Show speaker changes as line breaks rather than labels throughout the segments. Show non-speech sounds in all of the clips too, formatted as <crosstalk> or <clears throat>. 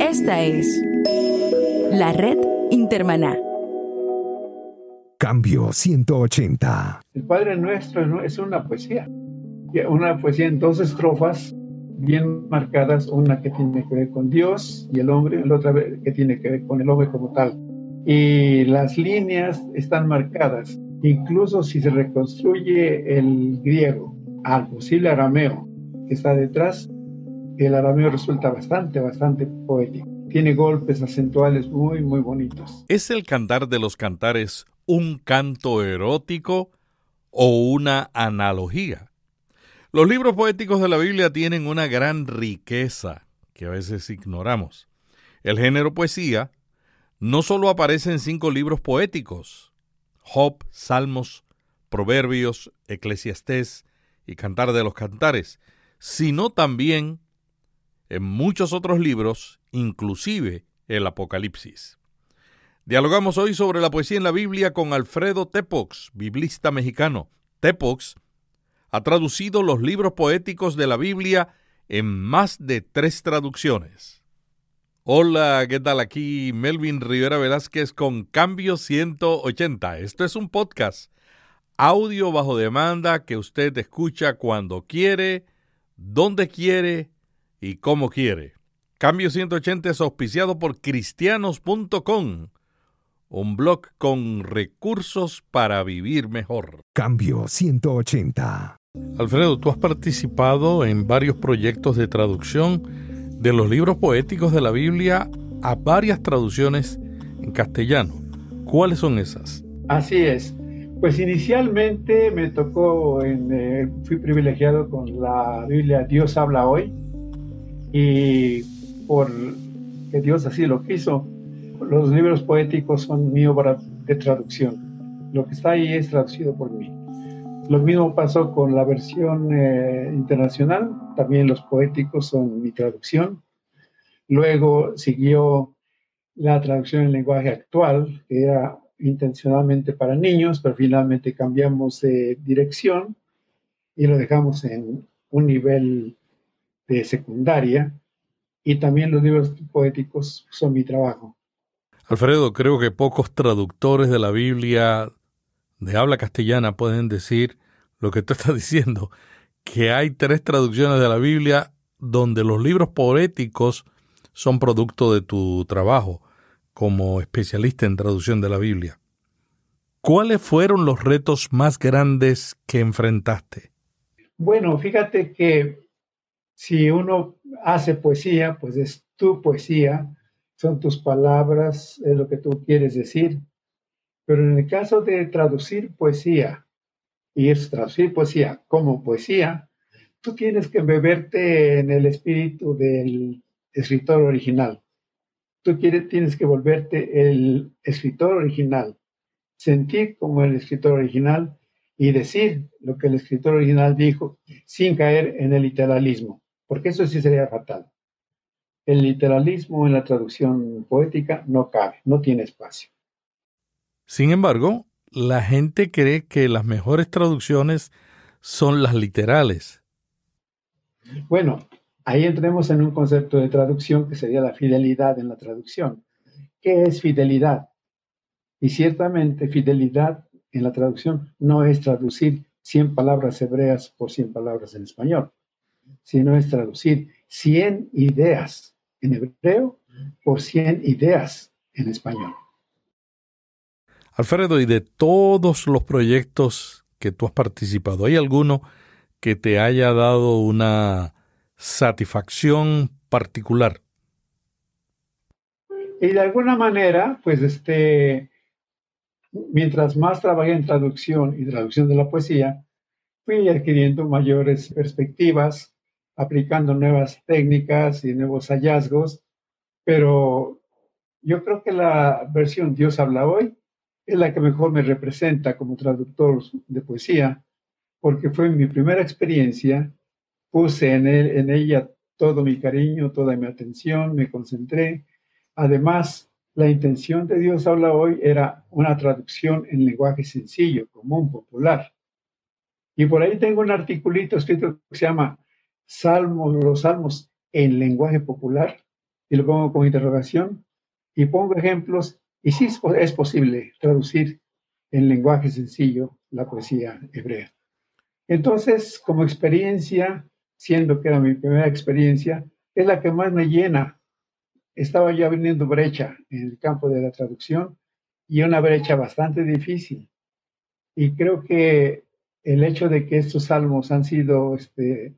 Esta es la red Intermaná.
Cambio 180.
El Padre Nuestro es una poesía. Una poesía en dos estrofas bien marcadas, una que tiene que ver con Dios y el hombre, la otra que tiene que ver con el hombre como tal. Y las líneas están marcadas, incluso si se reconstruye el griego al posible arameo que está detrás, el arameo resulta bastante, bastante poético. Tiene golpes acentuales muy, muy bonitos.
¿Es el cantar de los cantares un canto erótico o una analogía? Los libros poéticos de la Biblia tienen una gran riqueza que a veces ignoramos. El género poesía no solo aparece en cinco libros poéticos, Job, Salmos, Proverbios, Eclesiastés y Cantar de los Cantares, sino también en muchos otros libros, inclusive el Apocalipsis. Dialogamos hoy sobre la poesía en la Biblia con Alfredo Tepox, biblista mexicano. Tepox ha traducido los libros poéticos de la Biblia en más de tres traducciones. Hola, ¿qué tal? Aquí Melvin Rivera Velázquez con Cambio 180. Esto es un podcast, audio bajo demanda que usted escucha cuando quiere, donde quiere y como quiere. Cambio 180 es auspiciado por cristianos.com, un blog con recursos para vivir mejor.
Cambio 180.
Alfredo, tú has participado en varios proyectos de traducción de los libros poéticos de la Biblia a varias traducciones en castellano. ¿Cuáles son esas?
Así es. Pues inicialmente me tocó, en, eh, fui privilegiado con la Biblia Dios habla hoy y por que Dios así lo quiso, los libros poéticos son mi obra de traducción. Lo que está ahí es traducido por mí. Lo mismo pasó con la versión eh, internacional, también los poéticos son mi traducción. Luego siguió la traducción en lenguaje actual, que era intencionalmente para niños, pero finalmente cambiamos de dirección y lo dejamos en un nivel de secundaria. Y también los libros poéticos son mi trabajo.
Alfredo, creo que pocos traductores de la Biblia de habla castellana pueden decir lo que tú <laughs> estás diciendo, que hay tres traducciones de la Biblia donde los libros poéticos son producto de tu trabajo como especialista en traducción de la Biblia. ¿Cuáles fueron los retos más grandes que enfrentaste?
Bueno, fíjate que si uno hace poesía, pues es tu poesía, son tus palabras, es lo que tú quieres decir. Pero en el caso de traducir poesía, y traducir poesía como poesía, tú tienes que beberte en el espíritu del escritor original. Tú tienes que volverte el escritor original, sentir como el escritor original y decir lo que el escritor original dijo sin caer en el literalismo, porque eso sí sería fatal. El literalismo en la traducción poética no cabe, no tiene espacio.
Sin embargo, la gente cree que las mejores traducciones son las literales.
Bueno, ahí entremos en un concepto de traducción que sería la fidelidad en la traducción. ¿Qué es fidelidad? Y ciertamente fidelidad en la traducción no es traducir 100 palabras hebreas por 100 palabras en español, sino es traducir 100 ideas en hebreo por 100 ideas en español.
Alfredo, y de todos los proyectos que tú has participado, ¿hay alguno que te haya dado una satisfacción particular?
Y de alguna manera, pues este, mientras más trabajé en traducción y traducción de la poesía, fui adquiriendo mayores perspectivas, aplicando nuevas técnicas y nuevos hallazgos, pero yo creo que la versión Dios habla hoy es la que mejor me representa como traductor de poesía, porque fue mi primera experiencia, puse en, en ella todo mi cariño, toda mi atención, me concentré. Además, la intención de Dios habla hoy era una traducción en lenguaje sencillo, común, popular. Y por ahí tengo un articulito escrito que se llama Salmos, los salmos en lenguaje popular, y lo pongo con interrogación y pongo ejemplos y sí es posible traducir en lenguaje sencillo la poesía hebrea. Entonces, como experiencia, siendo que era mi primera experiencia, es la que más me llena. Estaba ya viniendo brecha en el campo de la traducción y una brecha bastante difícil. Y creo que el hecho de que estos salmos han sido este,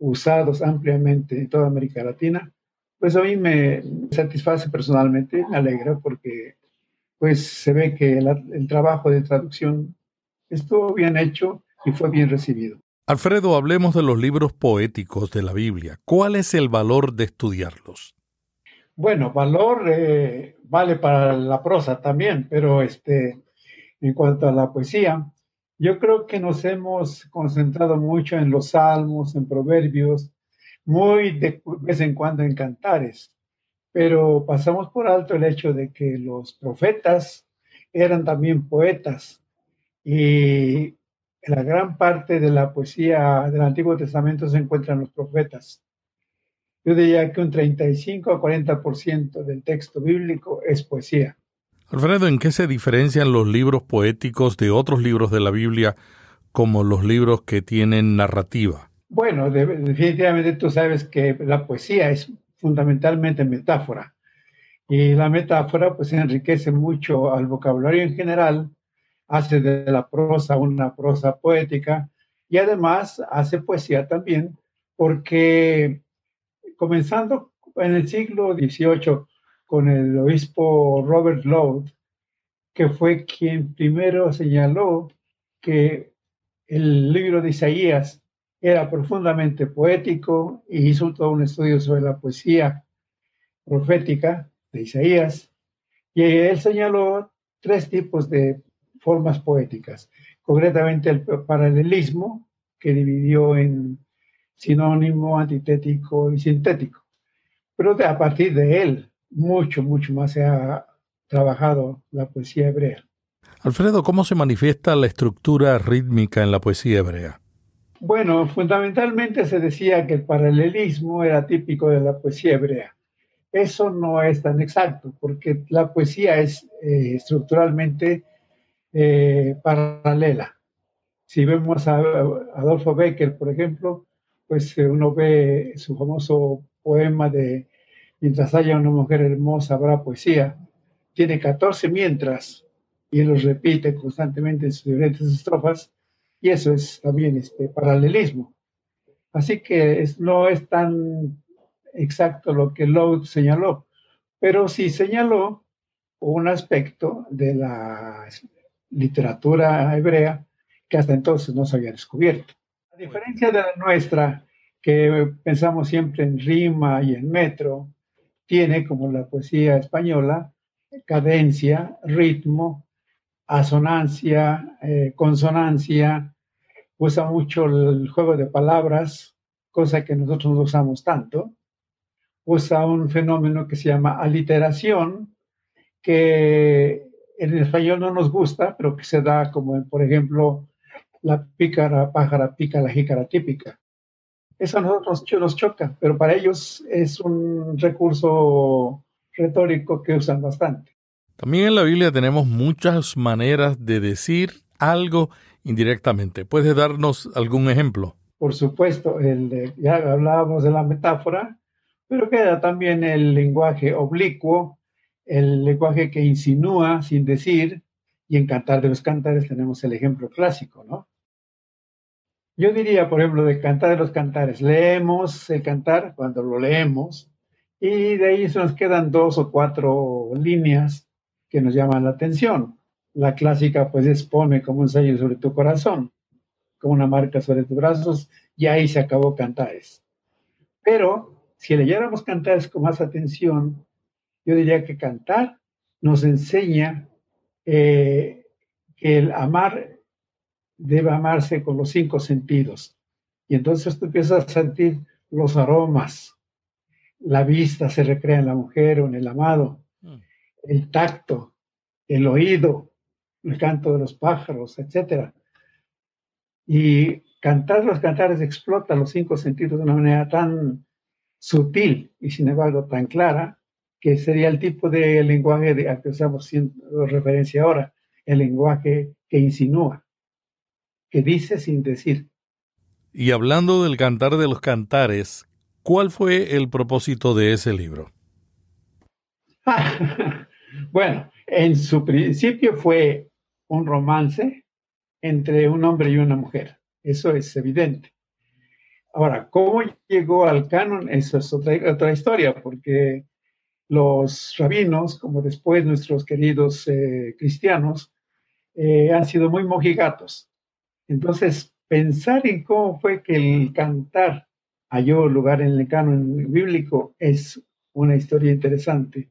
usados ampliamente en toda América Latina, pues a mí me satisface personalmente, me alegra porque pues se ve que el trabajo de traducción estuvo bien hecho y fue bien recibido.
Alfredo, hablemos de los libros poéticos de la Biblia. ¿Cuál es el valor de estudiarlos?
Bueno, valor eh, vale para la prosa también, pero este, en cuanto a la poesía, yo creo que nos hemos concentrado mucho en los salmos, en proverbios, muy de vez en cuando en cantares, pero pasamos por alto el hecho de que los profetas eran también poetas y la gran parte de la poesía del Antiguo Testamento se encuentra en los profetas. Yo diría que un 35 a 40% del texto bíblico es poesía.
Alfredo, ¿en qué se diferencian los libros poéticos de otros libros de la Biblia como los libros que tienen narrativa?
Bueno, definitivamente tú sabes que la poesía es fundamentalmente metáfora y la metáfora pues enriquece mucho al vocabulario en general, hace de la prosa una prosa poética y además hace poesía también porque comenzando en el siglo XVIII con el obispo Robert Lowe, que fue quien primero señaló que el libro de Isaías era profundamente poético y hizo todo un estudio sobre la poesía profética de Isaías. Y él señaló tres tipos de formas poéticas, concretamente el paralelismo, que dividió en sinónimo, antitético y sintético. Pero a partir de él, mucho, mucho más se ha trabajado la poesía hebrea.
Alfredo, ¿cómo se manifiesta la estructura rítmica en la poesía hebrea?
Bueno, fundamentalmente se decía que el paralelismo era típico de la poesía hebrea. Eso no es tan exacto, porque la poesía es eh, estructuralmente eh, paralela. Si vemos a Adolfo Becker, por ejemplo, pues eh, uno ve su famoso poema de Mientras haya una mujer hermosa, habrá poesía. Tiene 14 mientras y él los repite constantemente en sus diferentes estrofas y eso es también este paralelismo. Así que no es tan exacto lo que Lowe señaló, pero sí señaló un aspecto de la literatura hebrea que hasta entonces no se había descubierto. A diferencia de la nuestra, que pensamos siempre en rima y en metro, tiene, como la poesía española, cadencia, ritmo, asonancia, eh, consonancia, usa mucho el juego de palabras, cosa que nosotros no usamos tanto. Usa un fenómeno que se llama aliteración, que en español no nos gusta, pero que se da como, por ejemplo, la pícara, pájara, pica la jícara típica. Eso a nosotros nos choca, pero para ellos es un recurso retórico que usan bastante.
También en la Biblia tenemos muchas maneras de decir algo indirectamente. ¿Puedes darnos algún ejemplo?
Por supuesto, el ya hablábamos de la metáfora, pero queda también el lenguaje oblicuo, el lenguaje que insinúa sin decir, y en Cantar de los Cantares tenemos el ejemplo clásico, ¿no? Yo diría, por ejemplo, de cantar de los cantares. Leemos el cantar cuando lo leemos y de ahí se nos quedan dos o cuatro líneas que nos llaman la atención. La clásica pues es pone como un sello sobre tu corazón, como una marca sobre tus brazos y ahí se acabó cantares. Pero si leyéramos cantares con más atención, yo diría que cantar nos enseña eh, que el amar debe amarse con los cinco sentidos. Y entonces tú empiezas a sentir los aromas. La vista se recrea en la mujer o en el amado. Mm. El tacto, el oído, el canto de los pájaros, etc. Y cantar los cantares explota los cinco sentidos de una manera tan sutil y sin embargo tan clara que sería el tipo de lenguaje de, al que estamos haciendo referencia ahora, el lenguaje que insinúa, que dice sin decir.
Y hablando del cantar de los cantares, ¿cuál fue el propósito de ese libro? <laughs>
bueno, en su principio fue un romance entre un hombre y una mujer. Eso es evidente. Ahora, ¿cómo llegó al canon? Eso es otra, otra historia, porque los rabinos, como después nuestros queridos eh, cristianos, eh, han sido muy mojigatos. Entonces, pensar en cómo fue que el cantar halló lugar en el canon bíblico es una historia interesante.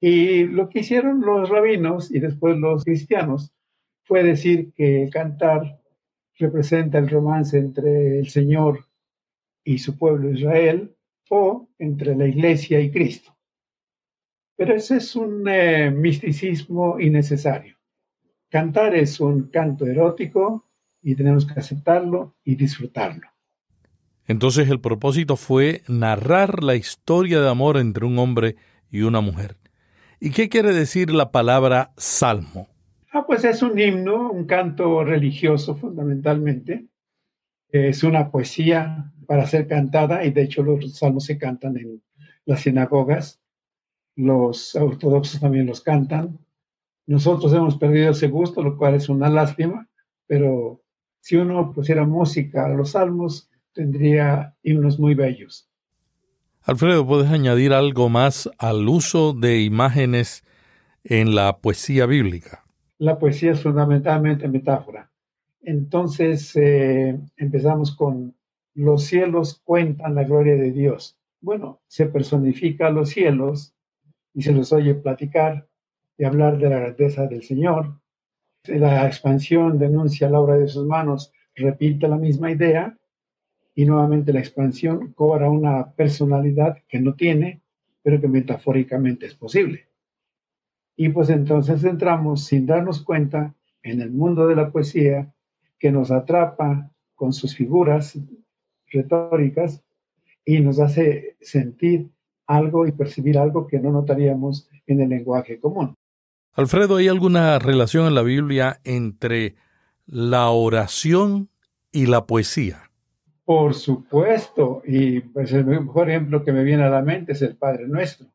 Y lo que hicieron los rabinos y después los cristianos fue decir que el cantar representa el romance entre el Señor y su pueblo Israel o entre la iglesia y Cristo. Pero ese es un eh, misticismo innecesario. Cantar es un canto erótico y tenemos que aceptarlo y disfrutarlo.
Entonces el propósito fue narrar la historia de amor entre un hombre y una mujer. ¿Y qué quiere decir la palabra salmo?
Ah, pues es un himno, un canto religioso fundamentalmente. Es una poesía para ser cantada y de hecho los salmos se cantan en las sinagogas los ortodoxos también los cantan. Nosotros hemos perdido ese gusto, lo cual es una lástima, pero si uno pusiera música a los salmos, tendría himnos muy bellos.
Alfredo, ¿puedes añadir algo más al uso de imágenes en la poesía bíblica?
La poesía es fundamentalmente metáfora. Entonces eh, empezamos con los cielos cuentan la gloria de Dios. Bueno, se personifica a los cielos y se los oye platicar y hablar de la grandeza del Señor. La expansión denuncia la obra de sus manos, repite la misma idea y nuevamente la expansión cobra una personalidad que no tiene, pero que metafóricamente es posible. Y pues entonces entramos sin darnos cuenta en el mundo de la poesía que nos atrapa con sus figuras retóricas y nos hace sentir algo y percibir algo que no notaríamos en el lenguaje común.
Alfredo, ¿hay alguna relación en la Biblia entre la oración y la poesía?
Por supuesto, y pues el mejor ejemplo que me viene a la mente es el Padre Nuestro.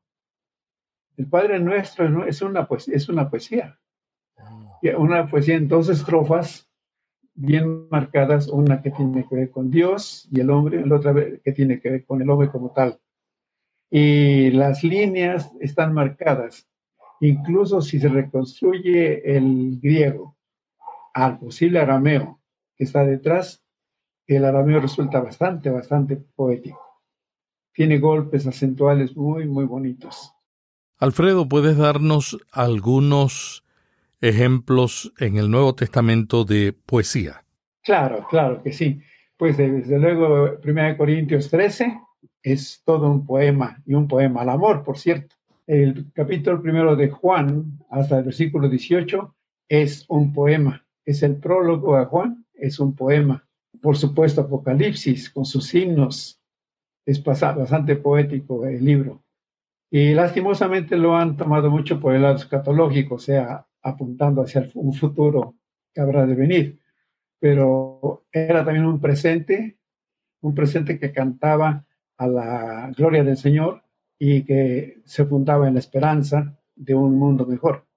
El Padre Nuestro es una poesía, es una poesía. Una poesía en dos estrofas bien marcadas, una que tiene que ver con Dios y el hombre, la otra que tiene que ver con el hombre como tal y las líneas están marcadas. Incluso si se reconstruye el griego al posible arameo que está detrás, el arameo resulta bastante, bastante poético. Tiene golpes acentuales muy, muy bonitos.
Alfredo, ¿puedes darnos algunos ejemplos en el Nuevo Testamento de poesía?
Claro, claro que sí. Pues desde luego, 1 Corintios 13, es todo un poema y un poema al amor, por cierto. El capítulo primero de Juan hasta el versículo 18 es un poema. Es el prólogo a Juan, es un poema. Por supuesto, Apocalipsis con sus himnos. Es bastante poético el libro. Y lastimosamente lo han tomado mucho por el lado escatológico, o sea, apuntando hacia un futuro que habrá de venir. Pero era también un presente, un presente que cantaba a la gloria del Señor y que se fundaba en la esperanza de un mundo mejor.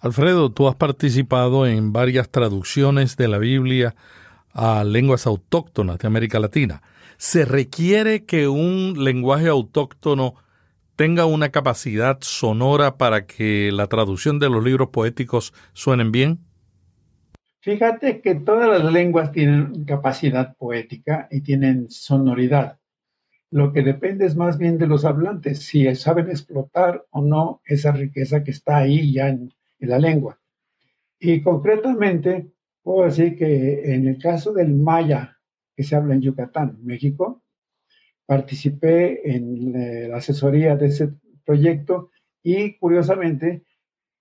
Alfredo, tú has participado en varias traducciones de la Biblia a lenguas autóctonas de América Latina. ¿Se requiere que un lenguaje autóctono tenga una capacidad sonora para que la traducción de los libros poéticos suenen bien?
Fíjate que todas las lenguas tienen capacidad poética y tienen sonoridad. Lo que depende es más bien de los hablantes, si saben explotar o no esa riqueza que está ahí ya en, la lengua. Y concretamente, puedo decir que en el caso del maya que se habla en Yucatán, México, participé en eh, la asesoría de ese proyecto y curiosamente,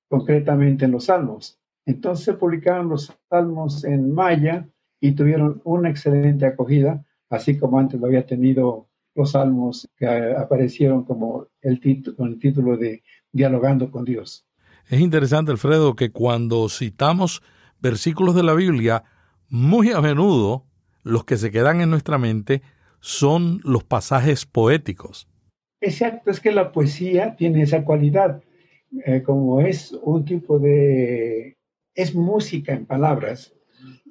concretamente en los salmos. Entonces se publicaron los salmos en maya y tuvieron una excelente acogida, así como antes lo había tenido los salmos que aparecieron como el con el título de Dialogando con Dios.
Es interesante, Alfredo, que cuando citamos versículos de la Biblia, muy a menudo los que se quedan en nuestra mente son los pasajes poéticos.
Exacto, es que la poesía tiene esa cualidad, eh, como es un tipo de... es música en palabras,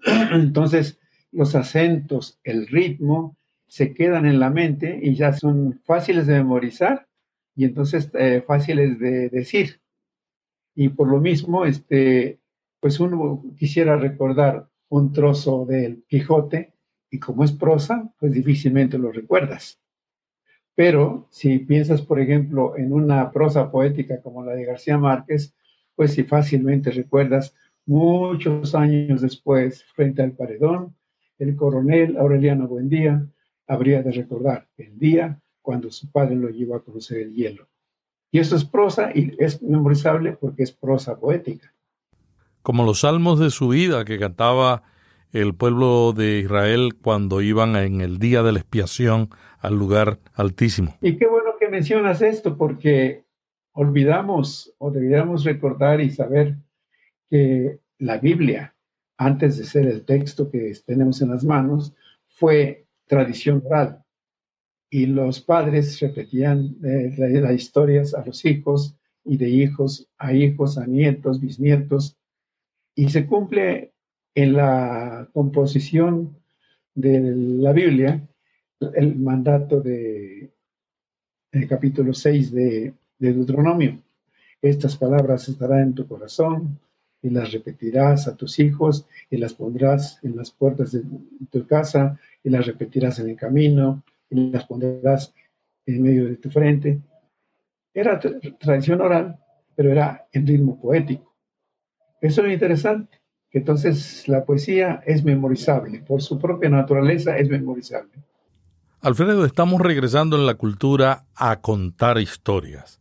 <clears throat> entonces los acentos, el ritmo, se quedan en la mente y ya son fáciles de memorizar y entonces eh, fáciles de decir. Y por lo mismo, este, pues uno quisiera recordar un trozo del Quijote y como es prosa, pues difícilmente lo recuerdas. Pero si piensas, por ejemplo, en una prosa poética como la de García Márquez, pues si fácilmente recuerdas muchos años después, frente al paredón, el coronel Aureliano Buendía habría de recordar el día cuando su padre lo llevó a conocer el hielo. Y eso es prosa y es memorizable porque es prosa poética.
Como los salmos de su vida que cantaba el pueblo de Israel cuando iban en el día de la expiación al lugar altísimo.
Y qué bueno que mencionas esto porque olvidamos o deberíamos recordar y saber que la Biblia, antes de ser el texto que tenemos en las manos, fue tradición oral. Y los padres repetían eh, las historias a los hijos y de hijos a hijos, a nietos, bisnietos. Y se cumple en la composición de la Biblia el mandato de capítulo 6 de, de Deuteronomio. Estas palabras estarán en tu corazón y las repetirás a tus hijos y las pondrás en las puertas de tu casa y las repetirás en el camino y las pondrás en medio de tu frente. Era tradición oral, pero era en ritmo poético. Eso es interesante, que entonces la poesía es memorizable, por su propia naturaleza es memorizable.
Alfredo, estamos regresando en la cultura a contar historias.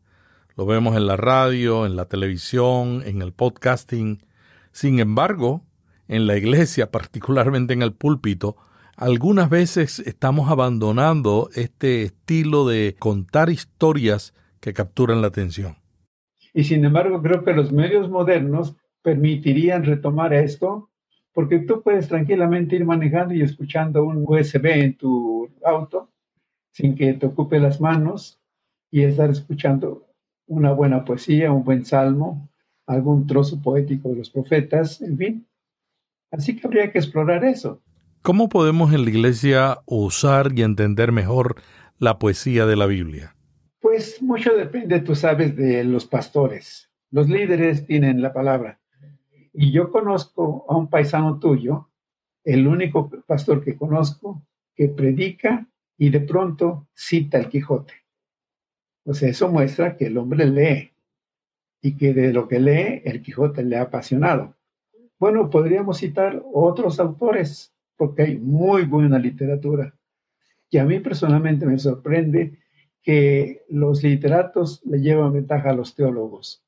Lo vemos en la radio, en la televisión, en el podcasting. Sin embargo, en la iglesia, <laughs> particularmente en el púlpito, algunas veces estamos abandonando este estilo de contar historias que capturan la atención.
Y sin embargo, creo que los medios modernos permitirían retomar esto, porque tú puedes tranquilamente ir manejando y escuchando un USB en tu auto sin que te ocupe las manos y estar escuchando una buena poesía, un buen salmo, algún trozo poético de los profetas, en fin. Así que habría que explorar eso.
¿Cómo podemos en la iglesia usar y entender mejor la poesía de la Biblia?
Pues mucho depende, tú sabes, de los pastores. Los líderes tienen la palabra. Y yo conozco a un paisano tuyo, el único pastor que conozco, que predica y de pronto cita el Quijote. Pues eso muestra que el hombre lee y que de lo que lee el Quijote le ha apasionado. Bueno, podríamos citar otros autores porque hay muy buena literatura. Y a mí personalmente me sorprende que los literatos le llevan ventaja a los teólogos,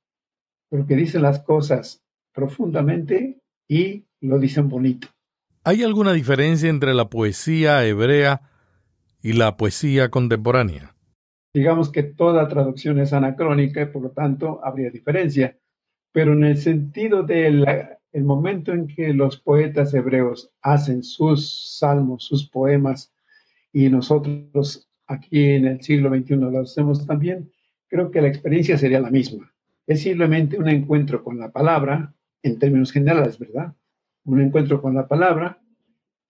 porque dicen las cosas profundamente y lo dicen bonito.
¿Hay alguna diferencia entre la poesía hebrea y la poesía contemporánea?
Digamos que toda traducción es anacrónica y por lo tanto habría diferencia, pero en el sentido del momento en que los poetas hebreos hacen sus salmos, sus poemas, y nosotros aquí en el siglo XXI lo hacemos también, creo que la experiencia sería la misma. Es simplemente un encuentro con la palabra, en términos generales, ¿verdad? Un encuentro con la palabra,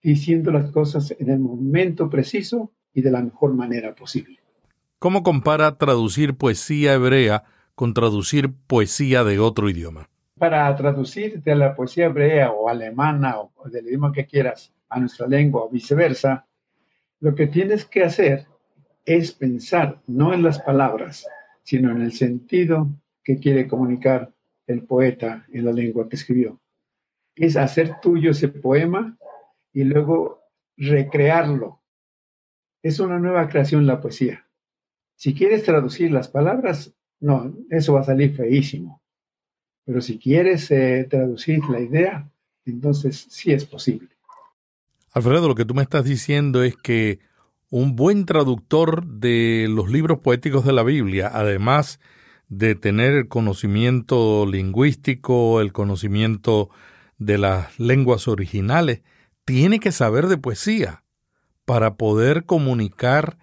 diciendo las cosas en el momento preciso y de la mejor manera posible.
¿Cómo compara traducir poesía hebrea con traducir poesía de otro idioma?
Para traducir de la poesía hebrea o alemana o del idioma que quieras a nuestra lengua o viceversa, lo que tienes que hacer es pensar no en las palabras, sino en el sentido que quiere comunicar el poeta en la lengua que escribió. Es hacer tuyo ese poema y luego recrearlo. Es una nueva creación la poesía. Si quieres traducir las palabras, no, eso va a salir feísimo. Pero si quieres eh, traducir la idea, entonces sí es posible.
Alfredo, lo que tú me estás diciendo es que un buen traductor de los libros poéticos de la Biblia, además de tener el conocimiento lingüístico, el conocimiento de las lenguas originales, tiene que saber de poesía para poder comunicar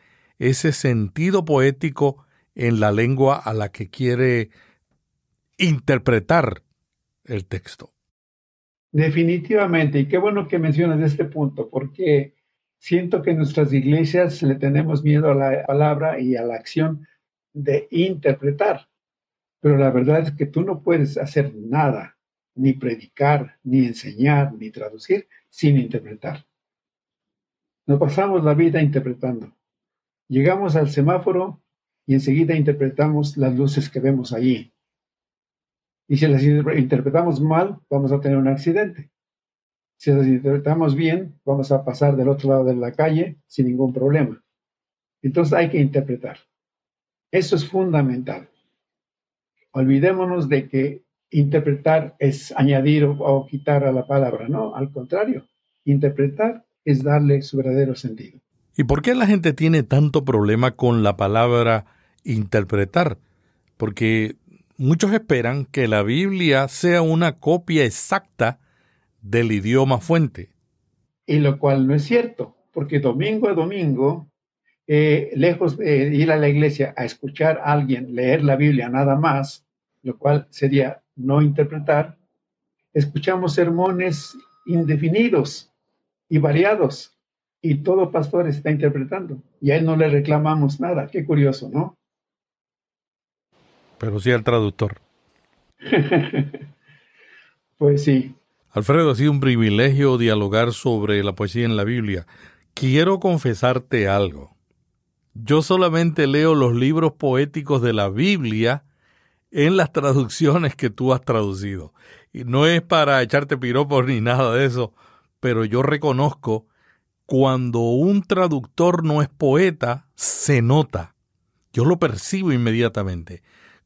ese sentido poético en la lengua a la que quiere interpretar el texto.
Definitivamente, y qué bueno que mencionas este punto, porque siento que en nuestras iglesias le tenemos miedo a la palabra y a la acción de interpretar, pero la verdad es que tú no puedes hacer nada, ni predicar, ni enseñar, ni traducir sin interpretar. Nos pasamos la vida interpretando. Llegamos al semáforo y enseguida interpretamos las luces que vemos allí. Y si las interpretamos mal, vamos a tener un accidente. Si las interpretamos bien, vamos a pasar del otro lado de la calle sin ningún problema. Entonces hay que interpretar. Eso es fundamental. Olvidémonos de que interpretar es añadir o, quitar a la palabra, no, al contrario, interpretar es darle su verdadero sentido.
¿Y por qué la gente tiene tanto problema con la palabra interpretar? Porque muchos esperan que la Biblia sea una copia exacta del idioma fuente.
Y lo cual no es cierto, porque domingo a domingo, eh, lejos de ir a la iglesia a escuchar a alguien leer la Biblia nada más, lo cual sería no interpretar, escuchamos sermones indefinidos y variados, y todo pastor está interpretando, y a él no le reclamamos nada. Qué curioso, ¿no?
pero sí al traductor. <laughs>
pues sí.
Alfredo, ha sido un privilegio dialogar sobre la poesía en la Biblia. Quiero confesarte algo. Yo solamente leo los libros poéticos de la Biblia en las traducciones que tú has traducido. Y no es para echarte piropos ni nada de eso, pero yo reconozco cuando un traductor no es poeta, se nota. Yo lo percibo inmediatamente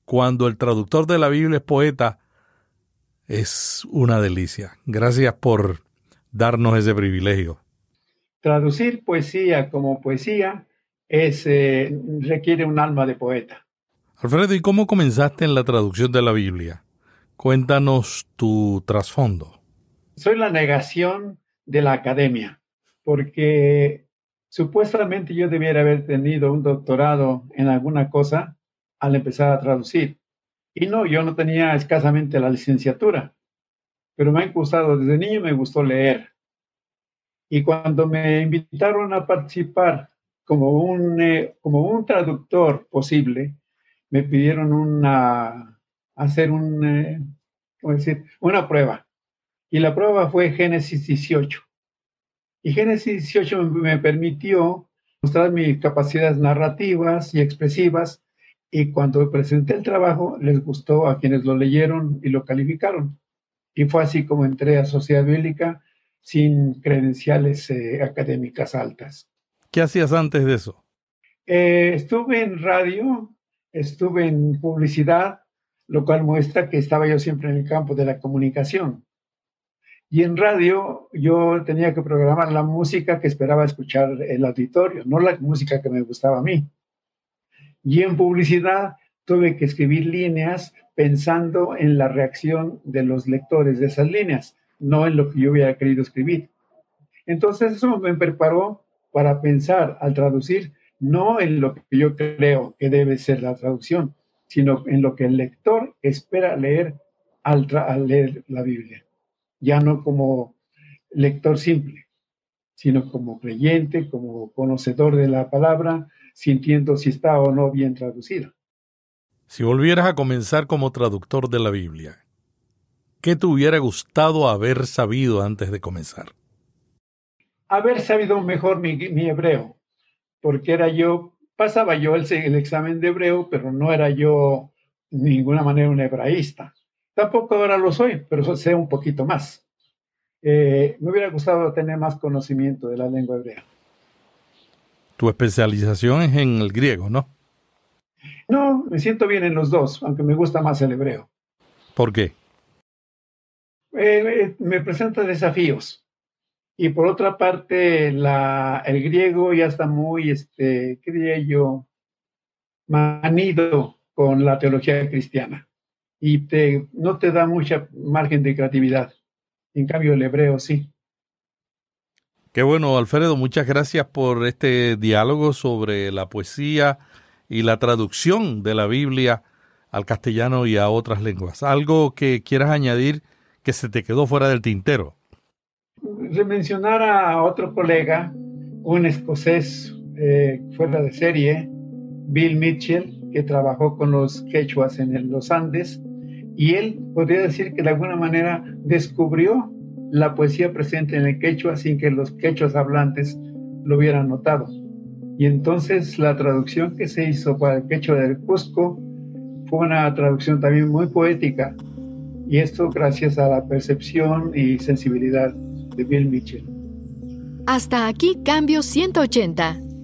cuando el traductor de la Biblia es poeta, es una delicia. Gracias por darnos ese privilegio.
Traducir poesía como poesía es, eh, requiere un alma de poeta.
Alfredo, ¿y cómo comenzaste en la traducción de la Biblia? Cuéntanos tu trasfondo.
Soy la negación de la academia, porque supuestamente yo debiera haber tenido un doctorado en alguna cosa al empezar a traducir. Y no, yo no tenía escasamente la licenciatura, pero me ha gustado, desde niño me gustó leer. Y cuando me invitaron a participar como un, eh, como un traductor posible, me pidieron una, hacer un, eh, decir? una prueba. Y la prueba fue Génesis 18. Y Génesis 18 me permitió mostrar mis capacidades narrativas y expresivas y cuando presenté el trabajo les gustó a quienes lo leyeron y lo calificaron. Y fue así como entré a Sociedad Bíblica sin credenciales eh, académicas altas.
¿Qué hacías antes de eso?
Eh, estuve en radio, estuve en publicidad, lo cual muestra que estaba yo siempre en el campo de la comunicación. Y en radio yo tenía que programar la música que esperaba escuchar el auditorio, no la música que me gustaba a mí. Y en publicidad tuve que escribir líneas pensando en la reacción de los lectores de esas líneas, no en lo que yo hubiera querido escribir. Entonces eso me preparó para pensar al traducir no en lo que yo creo que debe ser la traducción, sino en lo que el lector espera leer al, al leer la Biblia. Ya no como lector simple, sino como creyente, como conocedor de la palabra, sintiendo si está o no bien traducido.
Si volvieras a comenzar como traductor de la Biblia, ¿qué te hubiera gustado haber sabido antes de comenzar?
Haber sabido mejor mi, hebreo, porque era yo, pasaba yo el, el, examen de hebreo, pero no era yo de ninguna manera un hebraísta. Tampoco ahora lo soy, pero sé un poquito más. Eh, me hubiera gustado tener más conocimiento de la lengua hebrea.
Tu especialización es en el griego, ¿no?
No, me siento bien en los dos, aunque me gusta más el hebreo.
¿Por qué?
Eh, me presenta desafíos. Y por otra parte, la, el griego ya está muy, este, ¿qué diría yo? Manido con la teología cristiana. Y te, no te da mucha margen de creatividad. En cambio, el hebreo sí.
Qué bueno, Alfredo, muchas gracias por este diálogo sobre la poesía y la traducción de la Biblia al castellano y a otras lenguas. ¿Algo que quieras añadir que se te quedó fuera del tintero?
Mencionar a otro colega, un escocés eh, fuera de serie, Bill Mitchell, trabajó con los quechuas en los Andes, y él podría decir que de alguna manera descubrió la poesía presente en el quechua sin que los quechuas hablantes lo hubieran notado. Y entonces la traducción que se hizo para el quechua del Cusco fue una traducción también muy poética. Y esto gracias a la percepción y sensibilidad de Bill Mitchell.
Hasta aquí Cambio 180.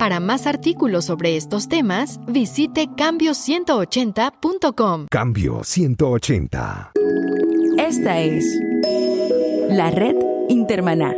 Para más artículos sobre estos temas, visite cambio180.com.
Cambio 180.
Esta es la red Intermaná.